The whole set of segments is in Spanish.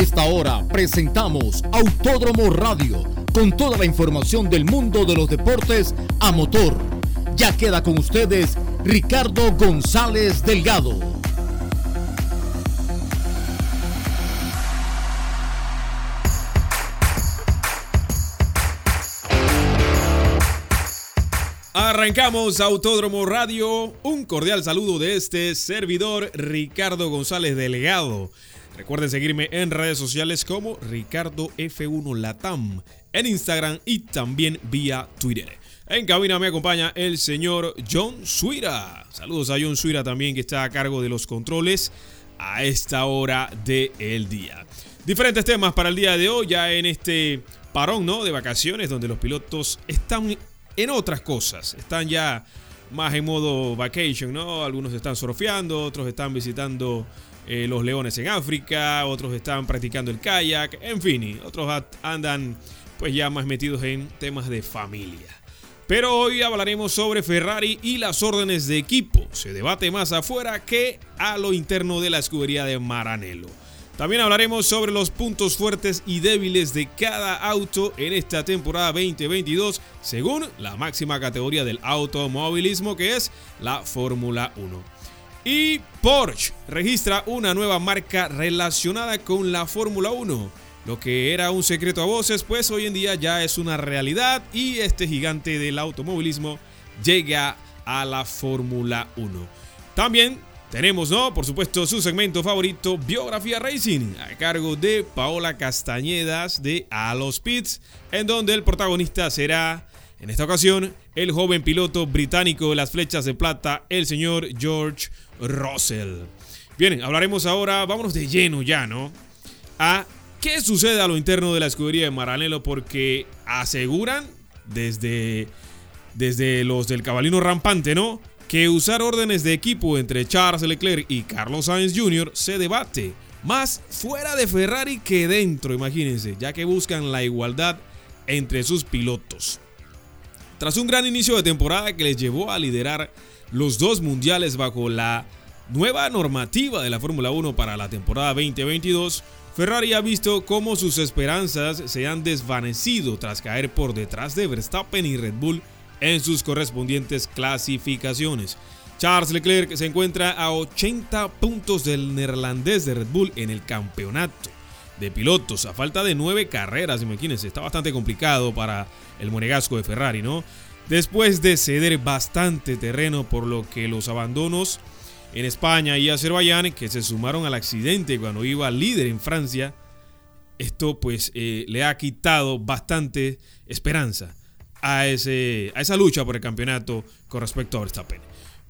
esta hora presentamos Autódromo Radio, con toda la información del mundo de los deportes a motor. Ya queda con ustedes Ricardo González Delgado. Arrancamos Autódromo Radio. Un cordial saludo de este servidor Ricardo González Delgado. Recuerden seguirme en redes sociales como Ricardo F1 Latam, en Instagram y también vía Twitter. En cabina me acompaña el señor John Suira. Saludos a John Suira también que está a cargo de los controles a esta hora del día. Diferentes temas para el día de hoy, ya en este parón ¿no? de vacaciones donde los pilotos están en otras cosas, están ya más en modo vacation, ¿no? Algunos están surfeando, otros están visitando eh, los leones en África, otros están practicando el kayak, en fin, otros andan pues ya más metidos en temas de familia. Pero hoy hablaremos sobre Ferrari y las órdenes de equipo. Se debate más afuera que a lo interno de la escudería de Maranello. También hablaremos sobre los puntos fuertes y débiles de cada auto en esta temporada 2022 según la máxima categoría del automovilismo que es la Fórmula 1. Y Porsche registra una nueva marca relacionada con la Fórmula 1. Lo que era un secreto a voces, pues hoy en día ya es una realidad y este gigante del automovilismo llega a la Fórmula 1. También tenemos, ¿no? Por supuesto, su segmento favorito, Biografía Racing, a cargo de Paola Castañedas de A los Pits, en donde el protagonista será en esta ocasión, el joven piloto británico de las flechas de plata, el señor George Russell. Bien, hablaremos ahora, vámonos de lleno ya, ¿no? A qué sucede a lo interno de la escudería de Maranello, porque aseguran desde, desde los del cabalino rampante, ¿no? Que usar órdenes de equipo entre Charles Leclerc y Carlos Sainz Jr. se debate. Más fuera de Ferrari que dentro, imagínense, ya que buscan la igualdad entre sus pilotos. Tras un gran inicio de temporada que les llevó a liderar los dos mundiales bajo la nueva normativa de la Fórmula 1 para la temporada 2022, Ferrari ha visto cómo sus esperanzas se han desvanecido tras caer por detrás de Verstappen y Red Bull en sus correspondientes clasificaciones. Charles Leclerc se encuentra a 80 puntos del neerlandés de Red Bull en el campeonato de pilotos a falta de nueve carreras, imagínense, está bastante complicado para el monegasco de Ferrari, ¿no? Después de ceder bastante terreno por lo que los abandonos en España y Azerbaiyán, que se sumaron al accidente cuando iba líder en Francia, esto pues eh, le ha quitado bastante esperanza a, ese, a esa lucha por el campeonato con respecto a Verstappen.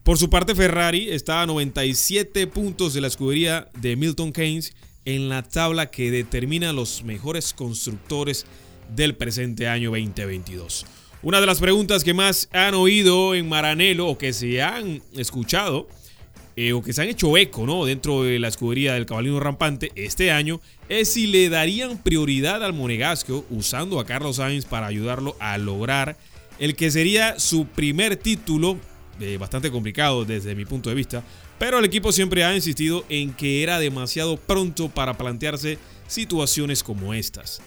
Por su parte, Ferrari está a 97 puntos de la escudería de Milton Keynes en la tabla que determina los mejores constructores del presente año 2022. Una de las preguntas que más han oído en Maranelo o que se han escuchado eh, o que se han hecho eco ¿no? dentro de la escudería del caballino rampante este año es si le darían prioridad al monegasco usando a Carlos Sainz para ayudarlo a lograr el que sería su primer título, eh, bastante complicado desde mi punto de vista, pero el equipo siempre ha insistido en que era demasiado pronto para plantearse situaciones como estas.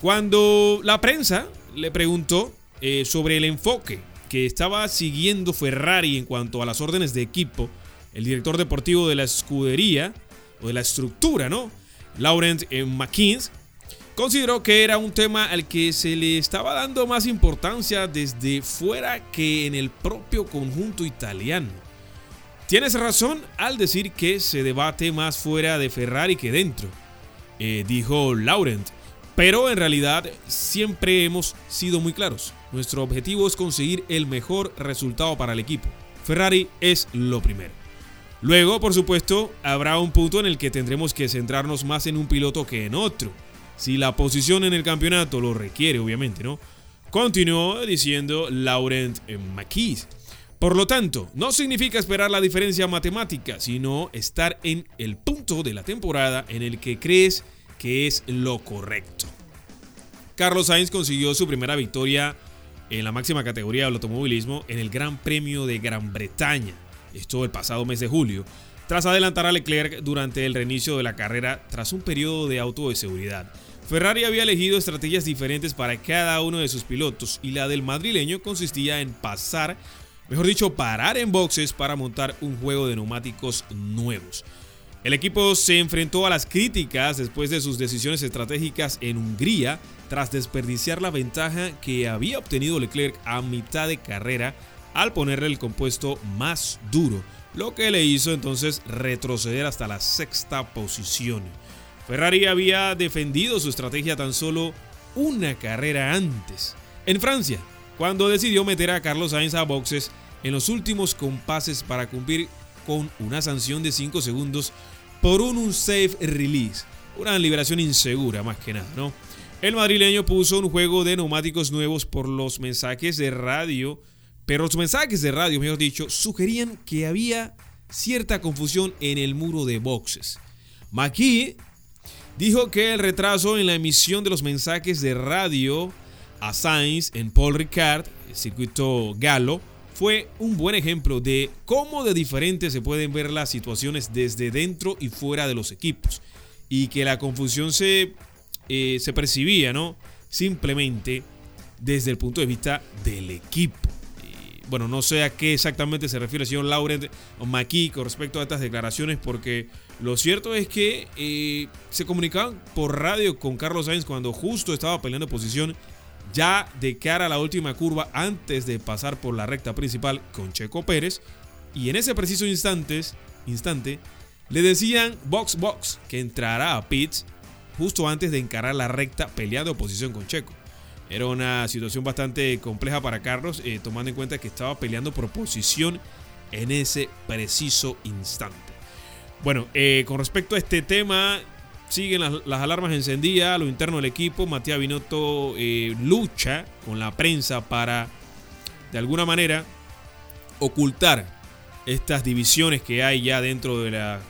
Cuando la prensa le preguntó eh, sobre el enfoque que estaba siguiendo Ferrari en cuanto a las órdenes de equipo, el director deportivo de la escudería, o de la estructura, ¿no? Laurent eh, McKeans, consideró que era un tema al que se le estaba dando más importancia desde fuera que en el propio conjunto italiano. Tienes razón al decir que se debate más fuera de Ferrari que dentro, eh, dijo Laurent. Pero en realidad siempre hemos sido muy claros. Nuestro objetivo es conseguir el mejor resultado para el equipo. Ferrari es lo primero. Luego, por supuesto, habrá un punto en el que tendremos que centrarnos más en un piloto que en otro. Si la posición en el campeonato lo requiere, obviamente, ¿no? Continuó diciendo Laurent McKees. Por lo tanto, no significa esperar la diferencia matemática, sino estar en el punto de la temporada en el que crees que es lo correcto. Carlos Sainz consiguió su primera victoria en la máxima categoría del automovilismo en el Gran Premio de Gran Bretaña, esto el pasado mes de julio, tras adelantar a Leclerc durante el reinicio de la carrera tras un periodo de auto de seguridad. Ferrari había elegido estrategias diferentes para cada uno de sus pilotos y la del madrileño consistía en pasar, mejor dicho, parar en boxes para montar un juego de neumáticos nuevos. El equipo se enfrentó a las críticas después de sus decisiones estratégicas en Hungría tras desperdiciar la ventaja que había obtenido Leclerc a mitad de carrera al ponerle el compuesto más duro, lo que le hizo entonces retroceder hasta la sexta posición. Ferrari había defendido su estrategia tan solo una carrera antes, en Francia, cuando decidió meter a Carlos Sainz a boxes en los últimos compases para cumplir con una sanción de 5 segundos por un unsafe release, una liberación insegura más que nada, ¿no? El madrileño puso un juego de neumáticos nuevos por los mensajes de radio, pero los mensajes de radio, mejor dicho, sugerían que había cierta confusión en el muro de boxes. McKee dijo que el retraso en la emisión de los mensajes de radio a Sainz en Paul Ricard, el circuito Galo, fue un buen ejemplo de cómo de diferente se pueden ver las situaciones desde dentro y fuera de los equipos. Y que la confusión se, eh, se percibía, ¿no? Simplemente desde el punto de vista del equipo. Bueno, no sé a qué exactamente se refiere el señor Laurent McKee con respecto a estas declaraciones, porque lo cierto es que eh, se comunicaban por radio con Carlos Sainz cuando justo estaba peleando posición ya de cara a la última curva antes de pasar por la recta principal con Checo Pérez. Y en ese preciso instante le decían box box que entrará a pits justo antes de encarar la recta peleando posición con Checo. Era una situación bastante compleja para Carlos, eh, tomando en cuenta que estaba peleando por posición en ese preciso instante. Bueno, eh, con respecto a este tema, siguen las, alarmas encendidas lo interno del equipo. Matías Binotto eh, lucha con la prensa para, de alguna manera, ocultar estas divisiones que hay ya dentro de la,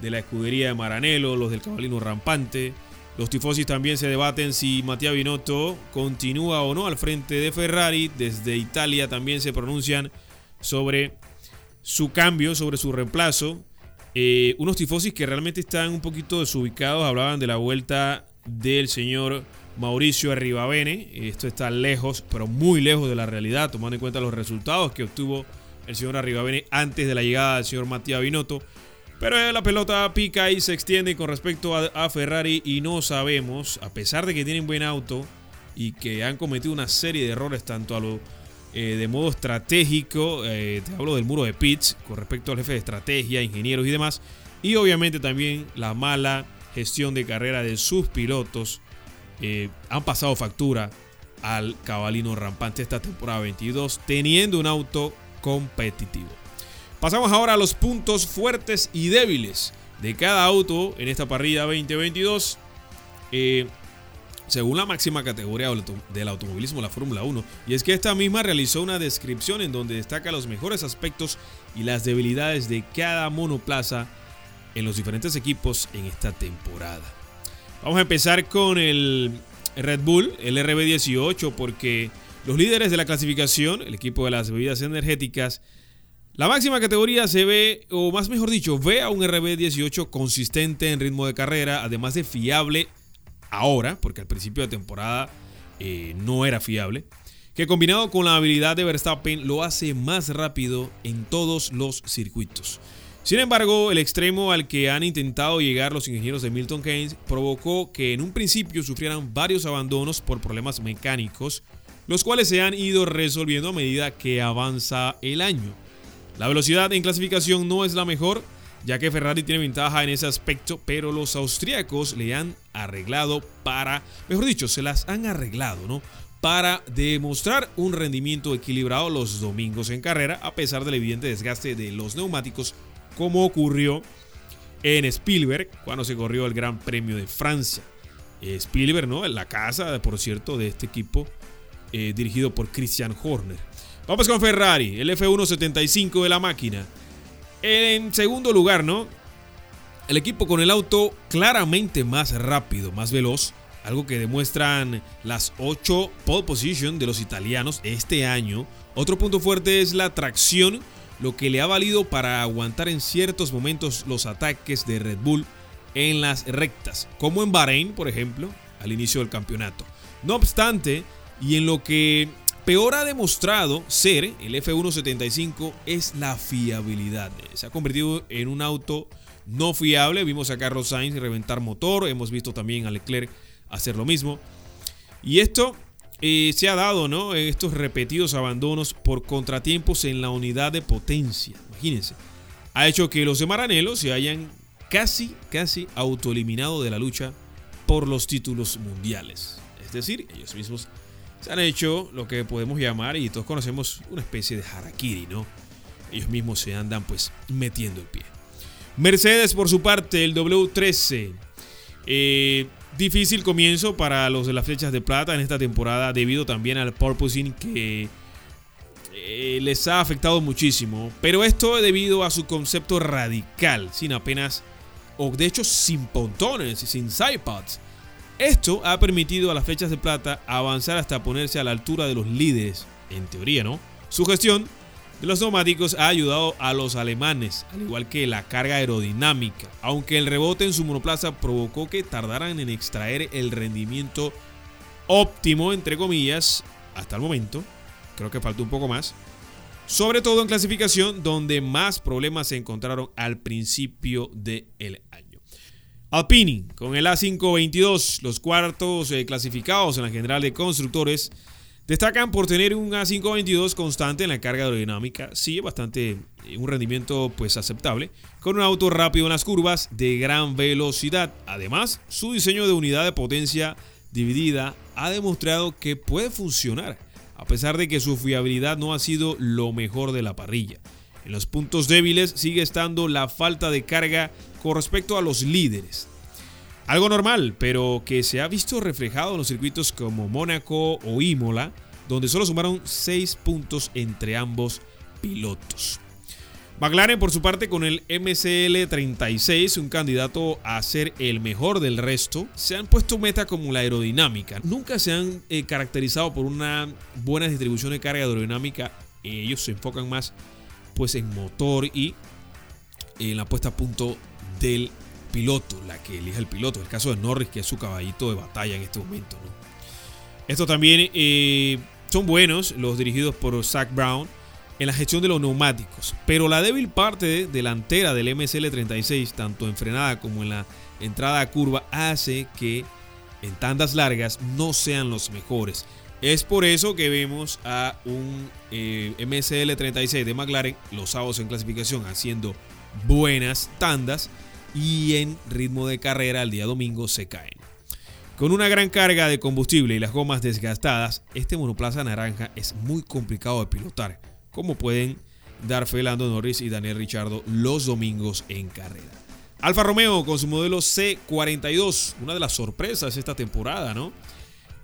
de la escudería de Maranello, los del cabalino rampante. Los tifosis también se debaten si Matías Binotto continúa o no al frente de Ferrari. Desde Italia también se pronuncian sobre su cambio, sobre su reemplazo. Eh, unos tifosis que realmente están un poquito desubicados. Hablaban de la vuelta del señor Mauricio Arribavene. Esto está lejos, pero muy lejos de la realidad, tomando en cuenta los resultados que obtuvo el señor Arribavene antes de la llegada del señor Matías Binotto. Pero la pelota pica y se extiende con respecto a, Ferrari y no sabemos, a pesar de que tienen buen auto y que han cometido una serie de errores tanto a lo eh, de modo estratégico. Eh, te hablo del muro de Pitts con respecto al jefe de estrategia, ingenieros y demás. Y obviamente también la mala gestión de carrera de sus pilotos eh, han pasado factura al cabalino rampante esta temporada 22, teniendo un auto competitivo. Pasamos ahora a los puntos fuertes y débiles de cada auto en esta parrilla 2022 según la máxima categoría del automovilismo, la Fórmula 1, y es que esta misma realizó una descripción en donde destaca los mejores aspectos y las debilidades de cada monoplaza en los diferentes equipos en esta temporada. Vamos a empezar con el Red Bull, el RB18, porque los líderes de la clasificación, el equipo de las bebidas energéticas, la máxima categoría se ve, o más mejor dicho, ve a un RB18 consistente en ritmo de carrera, además de fiable ahora, porque al principio de temporada eh, no era fiable, que combinado con la habilidad de Verstappen lo hace más rápido en todos los circuitos. Sin embargo, el extremo al que han intentado llegar los ingenieros de Milton Keynes provocó que en un principio sufrieran varios abandonos por problemas mecánicos, los cuales se han ido resolviendo a medida que avanza el año. La velocidad en clasificación no es la mejor, ya que Ferrari tiene ventaja en ese aspecto, pero los austríacos le han arreglado para, mejor dicho, se las han arreglado, ¿no? Para demostrar un rendimiento equilibrado los domingos en carrera, a pesar del evidente desgaste de los neumáticos, como ocurrió en Spielberg cuando se corrió el Gran Premio de Francia. Spielberg, ¿no? En la casa, por cierto, de este equipo eh, dirigido por Christian Horner. Vamos con Ferrari, el F175 de la máquina. En segundo lugar, ¿no? El equipo con el auto claramente más rápido, más veloz, algo que demuestran las 8 pole position de los italianos este año. Otro punto fuerte es la tracción lo que le ha valido para aguantar en ciertos momentos los ataques de Red Bull en las rectas, como en Bahrein, por ejemplo, al inicio del campeonato. No obstante, y en lo que peor ha demostrado ser el F175 es la fiabilidad. Se ha convertido en un auto no fiable. Vimos a Carlos Sainz reventar motor, hemos visto también a Leclerc hacer lo mismo. Y esto eh, se ha dado, ¿no? Estos repetidos abandonos por contratiempos en la unidad de potencia. Imagínense. Ha hecho que los de Maranello se hayan casi, casi autoeliminado de la lucha por los títulos mundiales. Es decir, ellos mismos han hecho lo que podemos llamar, y todos conocemos, una especie de harakiri, ¿no? Ellos mismos se andan pues metiendo el pie. Mercedes, por su parte, el W13. Eh, difícil comienzo para los de las flechas de plata en esta temporada debido también al purposing que eh, les ha afectado muchísimo. Pero esto es debido a su concepto radical, sin apenas, o de hecho sin pontones sin sidepods. Esto ha permitido a las flechas de plata avanzar hasta ponerse a la altura de los líderes, en teoría, ¿no? Su gestión de los neumáticos ha ayudado a los alemanes, al igual que la carga aerodinámica, aunque el rebote en su monoplaza provocó que tardaran en extraer el rendimiento óptimo, entre comillas, hasta el momento. Creo que faltó un poco más. Sobre todo en clasificación, donde más problemas se encontraron al principio del año. Alpini, con el A522, los cuartos eh, clasificados en la general de constructores, Destacan por tener un A522 constante en la carga aerodinámica, sí, bastante eh, un rendimiento pues aceptable, con un auto rápido en las curvas de gran velocidad. Además, su diseño de unidad de potencia dividida ha demostrado que puede funcionar, a pesar de que su fiabilidad no ha sido lo mejor de la parrilla. En los puntos débiles sigue estando la falta de carga con respecto a los líderes. Algo normal, pero que se ha visto reflejado en los circuitos como Mónaco o Imola, donde solo sumaron 6 puntos entre ambos pilotos. McLaren, por su parte, con el MCL36, un candidato a ser el mejor del resto, se han puesto meta como la aerodinámica. Nunca se han eh, caracterizado por una buena distribución de carga aerodinámica. Ellos se enfocan más pues, en motor y en la puesta a punto del piloto, la que elija el piloto. El caso de Norris, que es su caballito de batalla en este momento. Esto también eh, son buenos los dirigidos por Zach Brown en la gestión de los neumáticos. Pero la débil parte delantera del MSL36, tanto en frenada como en la entrada a curva, hace que en tandas largas no sean los mejores. Es por eso que vemos a un eh, MSL36 de McLaren los sábados en clasificación haciendo buenas tandas y en ritmo de carrera el día domingo se caen. Con una gran carga de combustible y las gomas desgastadas, este monoplaza naranja es muy complicado de pilotar, como pueden dar fe Lando Norris y Daniel Richardo los domingos en carrera. Alfa Romeo con su modelo C42, una de las sorpresas esta temporada, ¿no?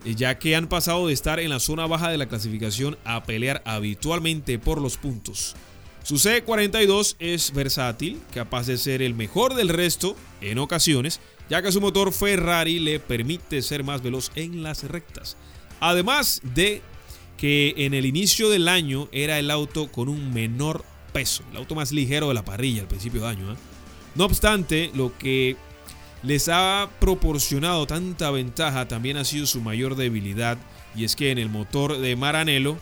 Ya que han pasado de estar en la zona baja de la clasificación a pelear habitualmente por los puntos. Su C42 es versátil, capaz de ser el mejor del resto en ocasiones, ya que su motor Ferrari le permite ser más veloz en las rectas. Además de que en el inicio del año era el auto con un menor peso, el auto más ligero de la parrilla al principio de año. ¿eh? No obstante, lo que les ha proporcionado tanta ventaja también ha sido su mayor debilidad, y es que en el motor de Maranello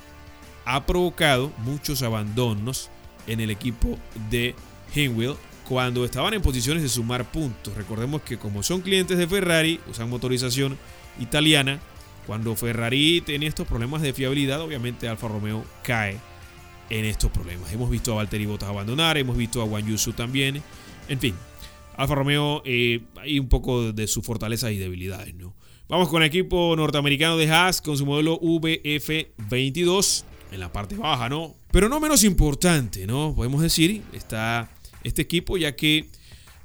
ha provocado muchos abandonos en el equipo de Hinwell cuando estaban en posiciones de sumar puntos. Recordemos que como son clientes de Ferrari, usan motorización italiana. Cuando Ferrari tiene estos problemas de fiabilidad, obviamente Alfa Romeo cae en estos problemas. Hemos visto a Valtteri Bottas abandonar, hemos visto a Wang Yusu también. En fin, Alfa Romeo eh, hay un poco de sus fortalezas y debilidades, ¿no? Vamos con el equipo norteamericano de Haas con su modelo VF22 en la parte baja, ¿no? Pero no menos importante, ¿no? Podemos decir, está este equipo ya que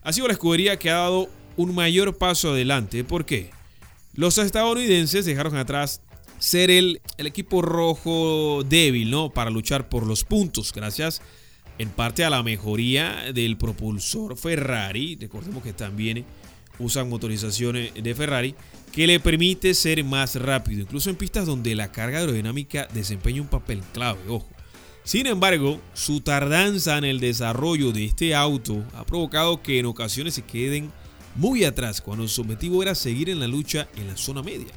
ha sido la escudería que ha dado un mayor paso adelante. ¿Por qué? Los estadounidenses dejaron atrás ser el, el equipo rojo débil, ¿no? Para luchar por los puntos, gracias en parte a la mejoría del propulsor Ferrari. Recordemos que también usan motorizaciones de Ferrari que le permite ser más rápido, incluso en pistas donde la carga aerodinámica desempeña un papel clave, ojo. Sin embargo, su tardanza en el desarrollo de este auto ha provocado que en ocasiones se queden muy atrás cuando su objetivo era seguir en la lucha en la zona media.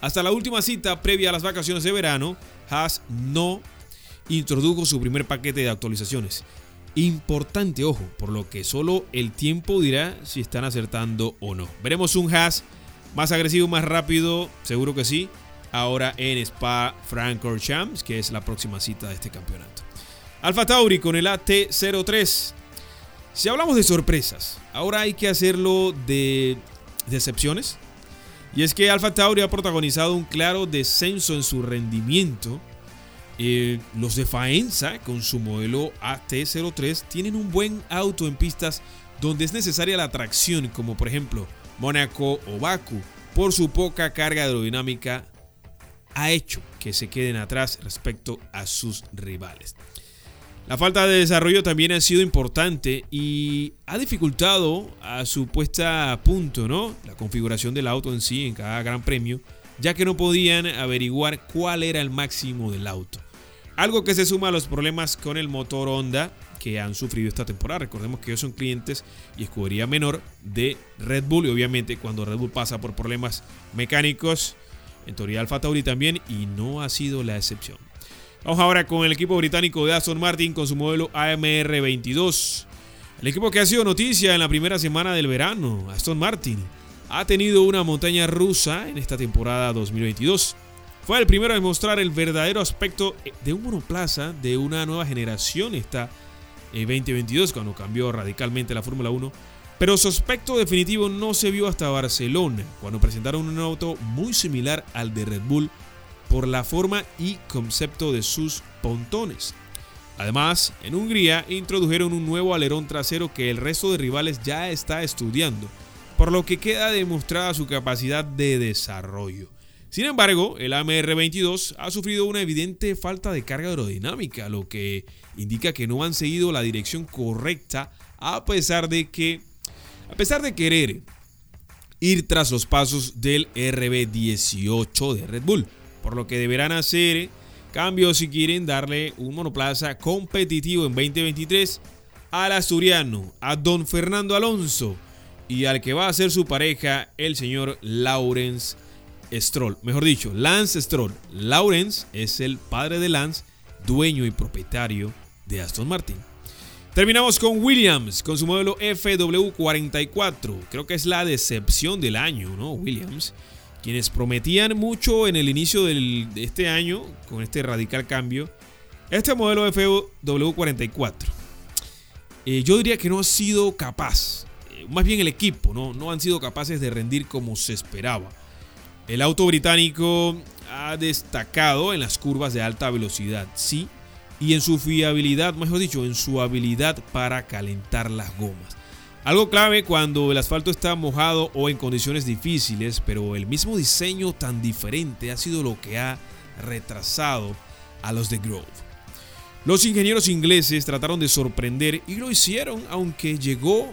Hasta la última cita previa a las vacaciones de verano, Haas no introdujo su primer paquete de actualizaciones. Importante, ojo, por lo que solo el tiempo dirá si están acertando o no. Veremos un Haas más agresivo, más rápido, seguro que sí. Ahora en Spa Francorchamps, que es la próxima cita de este campeonato. Alfa Tauri con el AT03. Si hablamos de sorpresas, ahora hay que hacerlo de decepciones. Y es que Alfa Tauri ha protagonizado un claro descenso en su rendimiento. Eh, los de Faenza, con su modelo AT03, tienen un buen auto en pistas donde es necesaria la tracción, como por ejemplo Mónaco o Baku, por su poca carga aerodinámica, ha hecho que se queden atrás respecto a sus rivales. La falta de desarrollo también ha sido importante y ha dificultado a su puesta a punto, ¿no? La configuración del auto en sí en cada gran premio, ya que no podían averiguar cuál era el máximo del auto. Algo que se suma a los problemas con el motor Honda que han sufrido esta temporada. Recordemos que ellos son clientes y escudería menor de Red Bull y obviamente cuando Red Bull pasa por problemas mecánicos, en teoría Alfa Tauri también y no ha sido la excepción. Vamos ahora con el equipo británico de Aston Martin con su modelo AMR 22. El equipo que ha sido noticia en la primera semana del verano, Aston Martin, ha tenido una montaña rusa en esta temporada 2022. El primero a mostrar el verdadero aspecto de un monoplaza de una nueva generación esta 2022 cuando cambió radicalmente la Fórmula 1. Pero su aspecto definitivo no se vio hasta Barcelona, cuando presentaron un auto muy similar al de Red Bull por la forma y concepto de sus pontones. Además, en Hungría introdujeron un nuevo alerón trasero que el resto de rivales ya está estudiando, por lo que queda demostrada su capacidad de desarrollo. Sin embargo, el AMR22 ha sufrido una evidente falta de carga aerodinámica, lo que indica que no han seguido la dirección correcta a pesar de que a pesar de querer ir tras los pasos del RB18 de Red Bull, por lo que deberán hacer cambios si quieren darle un monoplaza competitivo en 2023 al asturiano, a don Fernando Alonso y al que va a ser su pareja, el señor Lawrence Stroll, mejor dicho, Lance Stroll. Lawrence es el padre de Lance, dueño y propietario de Aston Martin. Terminamos con Williams, con su modelo FW44. Creo que es la decepción del año, ¿no? Williams, quienes prometían mucho en el inicio de este año, con este radical cambio. Este modelo FW44, eh, yo diría que no ha sido capaz, eh, más bien el equipo, ¿no? no han sido capaces de rendir como se esperaba. El auto británico ha destacado en las curvas de alta velocidad, sí, y en su fiabilidad, mejor dicho, en su habilidad para calentar las gomas. Algo clave cuando el asfalto está mojado o en condiciones difíciles, pero el mismo diseño tan diferente ha sido lo que ha retrasado a los de Grove. Los ingenieros ingleses trataron de sorprender y lo hicieron, aunque llegó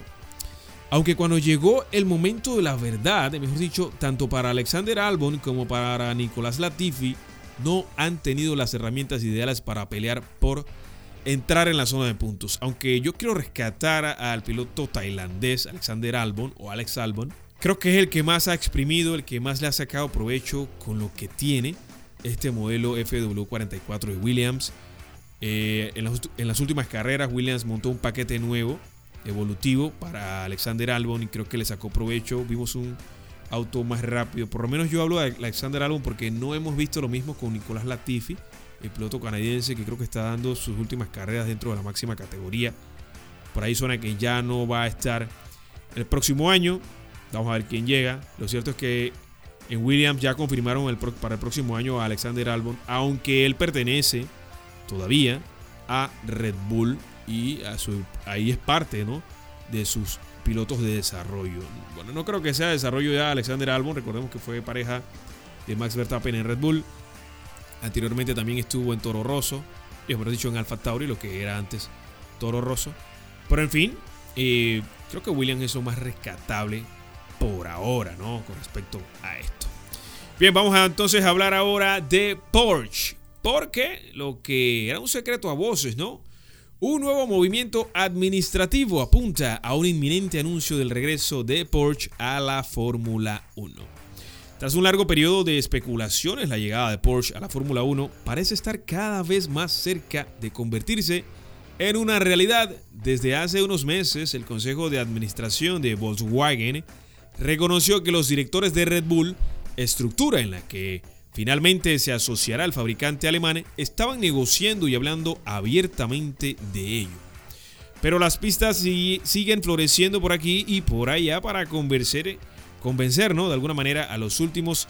aunque cuando llegó el momento de la verdad, mejor dicho, tanto para Alexander Albon como para Nicolás Latifi, no han tenido las herramientas ideales para pelear por entrar en la zona de puntos. Aunque yo quiero rescatar al piloto tailandés Alexander Albon o Alex Albon, creo que es el que más ha exprimido, el que más le ha sacado provecho con lo que tiene este modelo FW44 de Williams. Eh, en las últimas carreras Williams montó un paquete nuevo evolutivo para Alexander Albon y creo que le sacó provecho. Vimos un auto más rápido. Por lo menos yo hablo de Alexander Albon porque no hemos visto lo mismo con Nicolás Latifi, el piloto canadiense que creo que está dando sus últimas carreras dentro de la máxima categoría. Por ahí suena que ya no va a estar el próximo año. Vamos a ver quién llega. Lo cierto es que en Williams ya confirmaron para el próximo año a Alexander Albon, aunque él pertenece todavía a Red Bull y ahí es parte ¿no? de sus pilotos de desarrollo. Bueno, no creo que sea desarrollo ya Alexander Albon, recordemos que fue pareja de Max Verstappen en Red Bull. Anteriormente también estuvo en Toro Rosso, y hemos dicho en Alfa Tauri, lo que era antes Toro Rosso. Pero en fin, eh, creo que Williams es lo más rescatable por ahora, ¿no? Con respecto a esto. Bien, vamos a entonces hablar ahora de Porsche Porque lo que era un secreto a voces, ¿no? Un nuevo movimiento administrativo apunta a un inminente anuncio del regreso de Porsche a la Fórmula 1. Tras un largo periodo de especulaciones, la llegada de Porsche a la Fórmula 1 parece estar cada vez más cerca de convertirse en una realidad. Desde hace unos meses, el Consejo de Administración de Volkswagen reconoció que los directores de Red Bull, estructura en la que Finalmente se asociará al fabricante alemán, estaban negociando y hablando abiertamente de ello. Pero las pistas siguen floreciendo por aquí y por allá para convencer, convencer de alguna manera a los últimos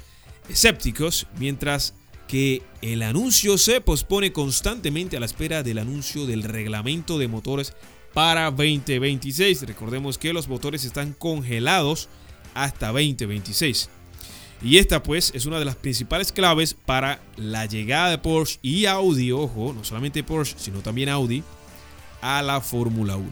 escépticos, mientras que el anuncio se pospone constantemente a la espera del anuncio del reglamento de motores para 2026. Recordemos que los motores están congelados hasta 2026. Y esta pues es una de las principales claves para la llegada de Porsche y Audi, ojo, no solamente Porsche, sino también Audi, a la Fórmula 1.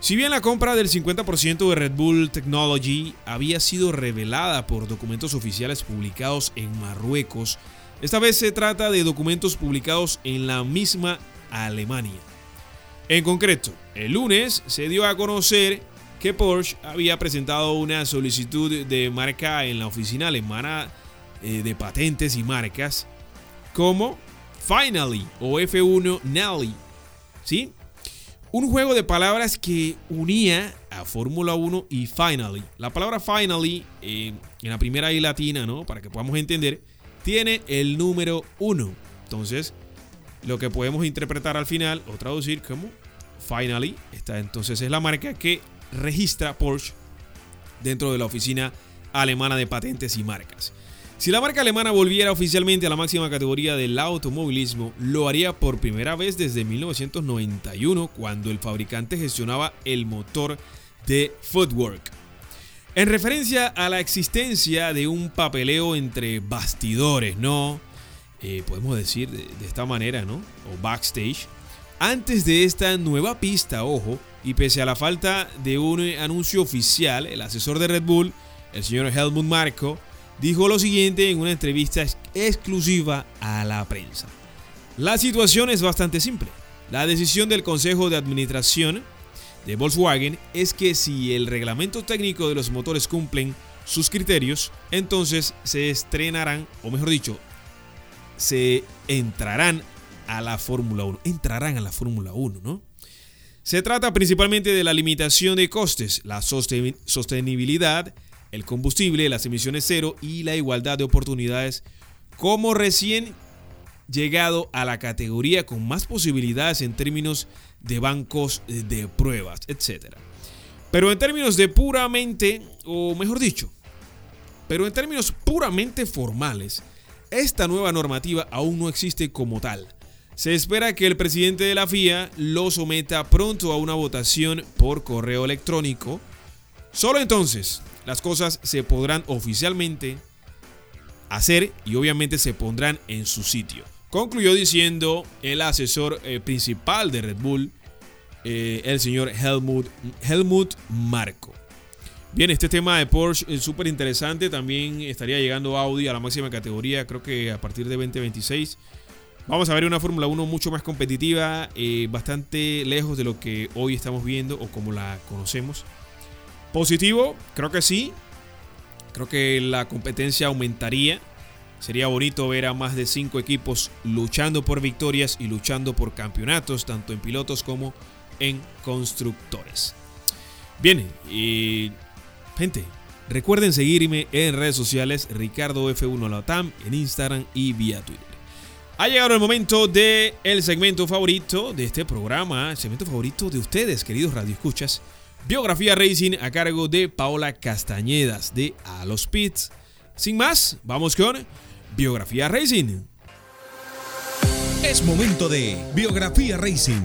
Si bien la compra del 50% de Red Bull Technology había sido revelada por documentos oficiales publicados en Marruecos, esta vez se trata de documentos publicados en la misma Alemania. En concreto, el lunes se dio a conocer que Porsche había presentado una solicitud de marca en la oficina alemana eh, de patentes y marcas como Finally o F1 Nelly. ¿Sí? Un juego de palabras que unía a Fórmula 1 y Finally. La palabra Finally, en la primera I latina, ¿no? Para que podamos entender, tiene el número 1. Entonces, lo que podemos interpretar al final o traducir como Finally, esta entonces es la marca que registra Porsche dentro de la oficina alemana de patentes y marcas. Si la marca alemana volviera oficialmente a la máxima categoría del automovilismo, lo haría por primera vez desde 1991, cuando el fabricante gestionaba el motor de Footwork. En referencia a la existencia de un papeleo entre bastidores, ¿no? Eh, podemos decir de, de, esta manera, ¿no? O backstage. Antes de esta nueva pista, ojo, y pese a la falta de un anuncio oficial, el asesor de Red Bull, el señor Helmut Marko, dijo lo siguiente en una entrevista exclusiva a la prensa. La situación es bastante simple. La decisión del Consejo de Administración de Volkswagen es que si el reglamento técnico de los motores cumplen sus criterios, entonces se estrenarán, o mejor dicho, se entrarán a la Fórmula 1. Entrarán a la Fórmula 1, ¿no? Se trata principalmente de la limitación de costes, la sostenibilidad, el combustible, las emisiones cero y la igualdad de oportunidades como recién llegado a la categoría con más posibilidades en términos de bancos de pruebas, etc. Pero en términos de puramente, o mejor dicho, pero en términos puramente formales, esta nueva normativa aún no existe como tal. Se espera que el presidente de la FIA lo someta pronto a una votación por correo electrónico. Solo entonces las cosas se podrán oficialmente hacer y obviamente se pondrán en su sitio. Concluyó diciendo el asesor eh, principal de Red Bull, eh, el señor Helmut, Helmut Marco. Bien, este tema de Porsche es súper interesante. También estaría llegando Audi a la máxima categoría, creo que a partir de 2026. Vamos a ver una Fórmula 1 mucho más competitiva, eh, bastante lejos de lo que hoy estamos viendo o como la conocemos. Positivo, creo que sí. Creo que la competencia aumentaría. Sería bonito ver a más de cinco equipos luchando por victorias y luchando por campeonatos, tanto en pilotos como en constructores. Bien, y gente, recuerden seguirme en redes sociales Ricardo F1 Latam en Instagram y vía Twitter. Ha llegado el momento de el segmento favorito de este programa, el segmento favorito de ustedes, queridos radioescuchas. Biografía Racing a cargo de Paola Castañedas de A los Pits. Sin más, vamos con Biografía Racing. Es momento de Biografía Racing.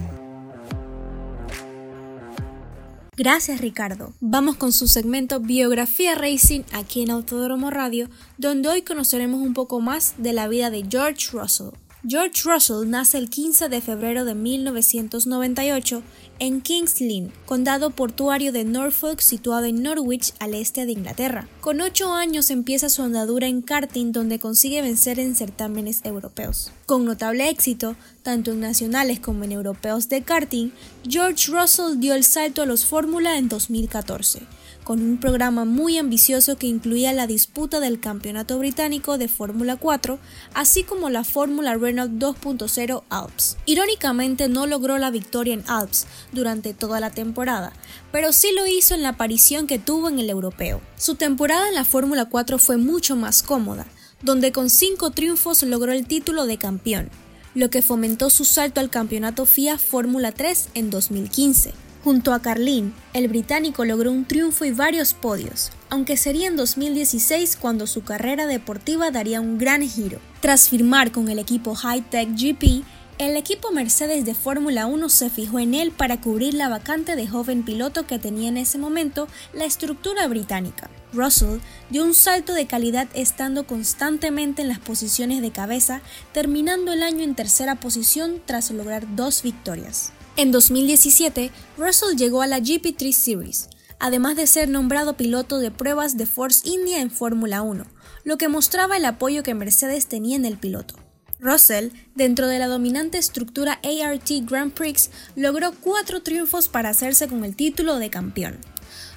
Gracias Ricardo. Vamos con su segmento Biografía Racing aquí en Autodromo Radio, donde hoy conoceremos un poco más de la vida de George Russell. George Russell nace el 15 de febrero de 1998 en Kings Lynn, condado portuario de Norfolk situado en Norwich al este de Inglaterra. Con 8 años empieza su andadura en karting donde consigue vencer en certámenes europeos. Con notable éxito, tanto en nacionales como en europeos de karting, George Russell dio el salto a los Fórmula en 2014 con un programa muy ambicioso que incluía la disputa del Campeonato Británico de Fórmula 4, así como la Fórmula Renault 2.0 Alps. Irónicamente no logró la victoria en Alps durante toda la temporada, pero sí lo hizo en la aparición que tuvo en el europeo. Su temporada en la Fórmula 4 fue mucho más cómoda, donde con cinco triunfos logró el título de campeón, lo que fomentó su salto al campeonato FIA Fórmula 3 en 2015. Junto a Carlin, el británico logró un triunfo y varios podios, aunque sería en 2016 cuando su carrera deportiva daría un gran giro. Tras firmar con el equipo High Tech GP, el equipo Mercedes de Fórmula 1 se fijó en él para cubrir la vacante de joven piloto que tenía en ese momento la estructura británica. Russell dio un salto de calidad estando constantemente en las posiciones de cabeza, terminando el año en tercera posición tras lograr dos victorias. En 2017, Russell llegó a la GP3 Series, además de ser nombrado piloto de pruebas de Force India en Fórmula 1, lo que mostraba el apoyo que Mercedes tenía en el piloto. Russell, dentro de la dominante estructura ART Grand Prix, logró cuatro triunfos para hacerse con el título de campeón.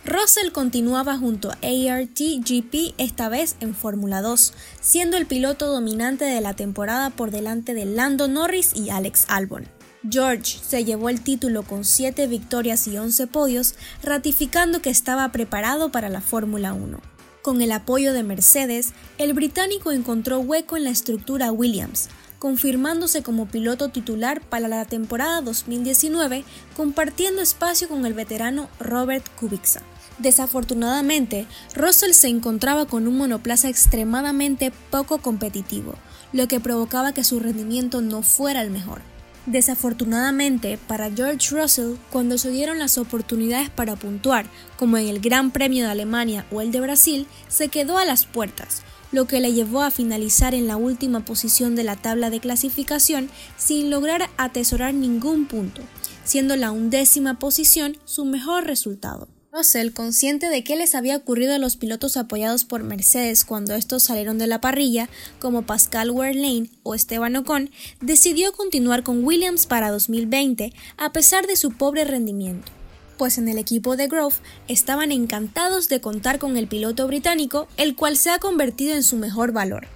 Russell continuaba junto a ART GP esta vez en Fórmula 2, siendo el piloto dominante de la temporada por delante de Lando Norris y Alex Albon. George se llevó el título con 7 victorias y 11 podios, ratificando que estaba preparado para la Fórmula 1. Con el apoyo de Mercedes, el británico encontró hueco en la estructura Williams, confirmándose como piloto titular para la temporada 2019, compartiendo espacio con el veterano Robert Kubica. Desafortunadamente, Russell se encontraba con un monoplaza extremadamente poco competitivo, lo que provocaba que su rendimiento no fuera el mejor. Desafortunadamente para George Russell, cuando se dieron las oportunidades para puntuar, como en el Gran Premio de Alemania o el de Brasil, se quedó a las puertas, lo que le llevó a finalizar en la última posición de la tabla de clasificación sin lograr atesorar ningún punto, siendo la undécima posición su mejor resultado. Russell, consciente de qué les había ocurrido a los pilotos apoyados por Mercedes cuando estos salieron de la parrilla, como Pascal Wehrlein o Esteban Ocon, decidió continuar con Williams para 2020 a pesar de su pobre rendimiento, pues en el equipo de Grove estaban encantados de contar con el piloto británico, el cual se ha convertido en su mejor valor.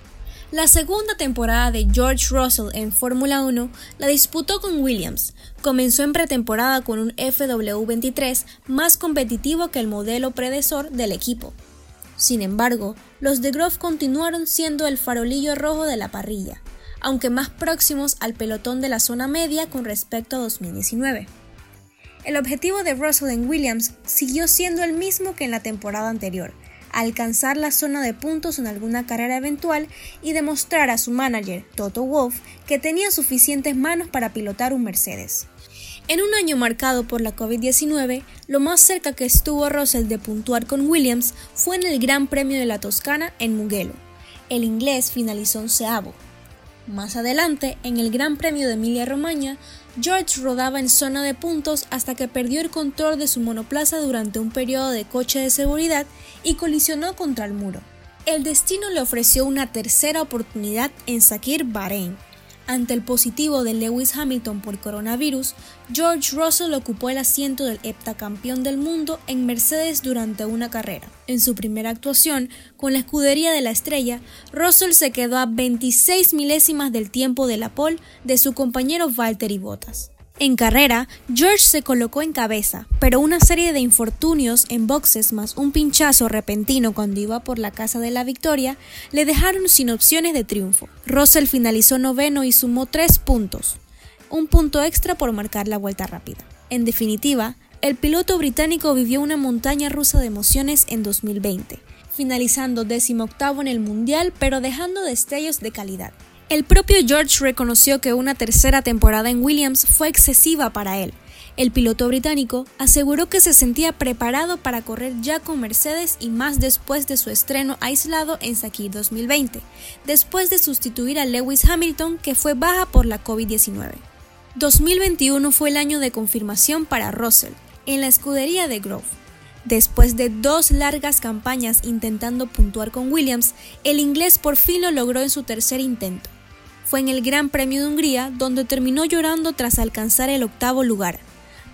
La segunda temporada de George Russell en Fórmula 1 la disputó con Williams. Comenzó en pretemporada con un FW23 más competitivo que el modelo predecesor del equipo. Sin embargo, los de Grove continuaron siendo el farolillo rojo de la parrilla, aunque más próximos al pelotón de la zona media con respecto a 2019. El objetivo de Russell en Williams siguió siendo el mismo que en la temporada anterior, alcanzar la zona de puntos en alguna carrera eventual y demostrar a su manager, Toto Wolff, que tenía suficientes manos para pilotar un Mercedes. En un año marcado por la COVID-19, lo más cerca que estuvo Russell de puntuar con Williams fue en el Gran Premio de la Toscana en Mugello. El inglés finalizó onceavo. Más adelante, en el Gran Premio de Emilia-Romagna, George rodaba en zona de puntos hasta que perdió el control de su monoplaza durante un periodo de coche de seguridad y colisionó contra el muro. El destino le ofreció una tercera oportunidad en Sakir, Bahrein, ante el positivo de Lewis Hamilton por coronavirus, George Russell ocupó el asiento del heptacampeón del mundo en Mercedes durante una carrera. En su primera actuación, con la escudería de la estrella, Russell se quedó a 26 milésimas del tiempo de la pole de su compañero Valtteri Bottas. En carrera, George se colocó en cabeza, pero una serie de infortunios en boxes más un pinchazo repentino cuando iba por la casa de la victoria le dejaron sin opciones de triunfo. Russell finalizó noveno y sumó tres puntos, un punto extra por marcar la vuelta rápida. En definitiva, el piloto británico vivió una montaña rusa de emociones en 2020, finalizando décimo octavo en el mundial pero dejando destellos de calidad. El propio George reconoció que una tercera temporada en Williams fue excesiva para él. El piloto británico aseguró que se sentía preparado para correr ya con Mercedes y más después de su estreno aislado en Sakir 2020, después de sustituir a Lewis Hamilton que fue baja por la COVID-19. 2021 fue el año de confirmación para Russell en la escudería de Grove. Después de dos largas campañas intentando puntuar con Williams, el inglés por fin lo logró en su tercer intento. Fue en el Gran Premio de Hungría donde terminó llorando tras alcanzar el octavo lugar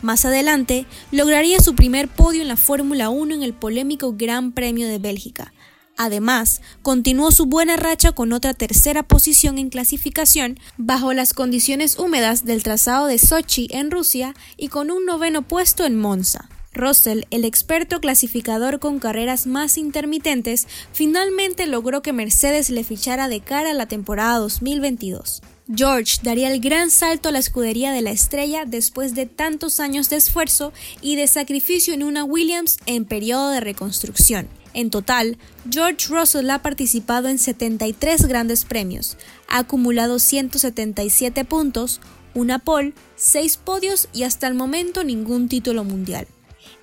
más adelante, lograría su primer podio en la Fórmula 1 en el polémico Gran Premio de Bélgica. Además, continuó su buena racha con otra tercera posición en clasificación bajo las condiciones húmedas del trazado de Sochi en Rusia y con un noveno puesto en Monza. Russell, el experto clasificador con carreras más intermitentes, finalmente logró que Mercedes le fichara de cara a la temporada 2022. George daría el gran salto a la escudería de la estrella después de tantos años de esfuerzo y de sacrificio en una Williams en periodo de reconstrucción. En total, George Russell ha participado en 73 grandes premios, ha acumulado 177 puntos, una pole, 6 podios y hasta el momento ningún título mundial.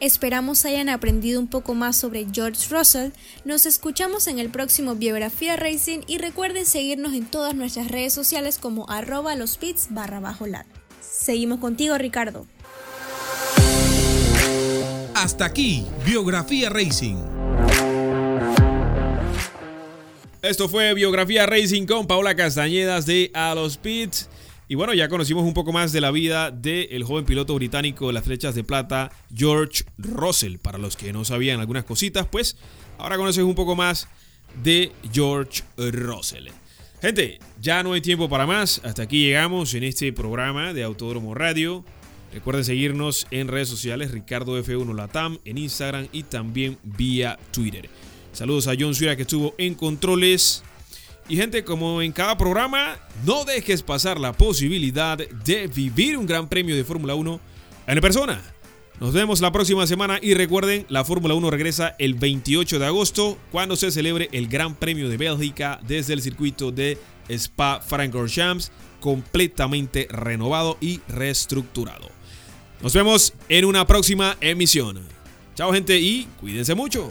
Esperamos hayan aprendido un poco más sobre George Russell. Nos escuchamos en el próximo Biografía Racing y recuerden seguirnos en todas nuestras redes sociales como arroba los barra bajo lat. Seguimos contigo Ricardo. Hasta aquí, Biografía Racing. Esto fue Biografía Racing con Paula Castañedas de A los Pits. Y bueno, ya conocimos un poco más de la vida del joven piloto británico de las flechas de plata, George Russell. Para los que no sabían algunas cositas, pues ahora conoces un poco más de George Russell. Gente, ya no hay tiempo para más. Hasta aquí llegamos en este programa de Autódromo Radio. Recuerden seguirnos en redes sociales, Ricardo F1 Latam, en Instagram y también vía Twitter. Saludos a John Suira que estuvo en controles. Y gente, como en cada programa, no dejes pasar la posibilidad de vivir un gran premio de Fórmula 1 en persona. Nos vemos la próxima semana y recuerden, la Fórmula 1 regresa el 28 de agosto cuando se celebre el Gran Premio de Bélgica desde el circuito de Spa-Francorchamps completamente renovado y reestructurado. Nos vemos en una próxima emisión. Chao gente y cuídense mucho.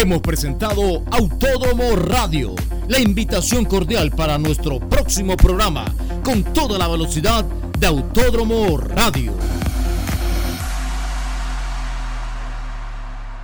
Hemos presentado Autódromo Radio. La invitación cordial para nuestro próximo programa con toda la velocidad de Autódromo Radio.